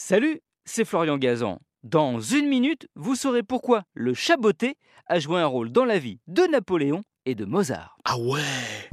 Salut, c'est Florian Gazan. Dans une minute, vous saurez pourquoi le chaboté a joué un rôle dans la vie de Napoléon et de Mozart. Ah ouais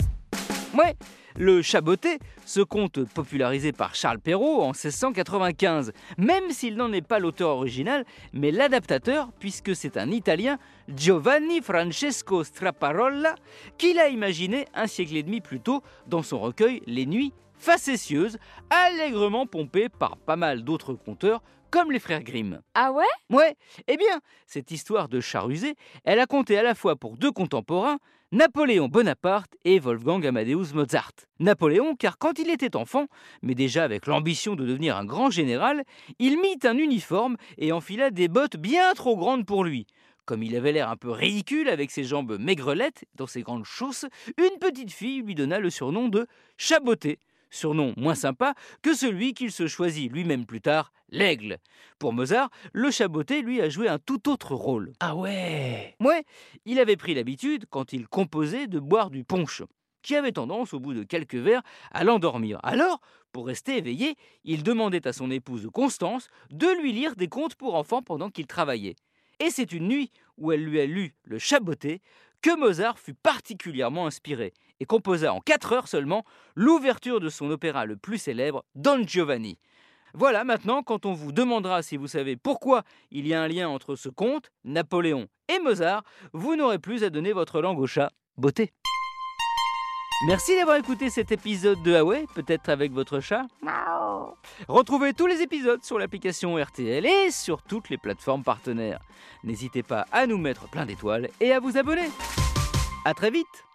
Ouais, le chaboté, ce conte popularisé par Charles Perrault en 1695, même s'il n'en est pas l'auteur original, mais l'adaptateur, puisque c'est un Italien, Giovanni Francesco Straparolla, qui l'a imaginé un siècle et demi plus tôt dans son recueil Les Nuits facétieuse, allègrement pompée par pas mal d'autres conteurs comme les frères Grimm. Ah ouais? Ouais, eh bien, cette histoire de chat rusé, elle a compté à la fois pour deux contemporains, Napoléon Bonaparte et Wolfgang Amadeus Mozart. Napoléon, car quand il était enfant, mais déjà avec l'ambition de devenir un grand général, il mit un uniforme et enfila des bottes bien trop grandes pour lui. Comme il avait l'air un peu ridicule avec ses jambes maigrelettes dans ses grandes chausses, une petite fille lui donna le surnom de Chaboté, surnom moins sympa que celui qu'il se choisit lui-même plus tard, l'aigle. Pour Mozart, le chaboté lui a joué un tout autre rôle. Ah ouais Ouais, il avait pris l'habitude, quand il composait, de boire du punch, qui avait tendance, au bout de quelques verres, à l'endormir. Alors, pour rester éveillé, il demandait à son épouse Constance de lui lire des contes pour enfants pendant qu'il travaillait. Et c'est une nuit où elle lui a lu le chaboté que Mozart fut particulièrement inspiré et composa en 4 heures seulement l'ouverture de son opéra le plus célèbre, Don Giovanni. Voilà maintenant, quand on vous demandera si vous savez pourquoi il y a un lien entre ce conte, Napoléon et Mozart, vous n'aurez plus à donner votre langue au chat. Beauté. Merci d'avoir écouté cet épisode de Huawei, peut-être avec votre chat. Retrouvez tous les épisodes sur l'application RTL et sur toutes les plateformes partenaires. N'hésitez pas à nous mettre plein d'étoiles et à vous abonner. A très vite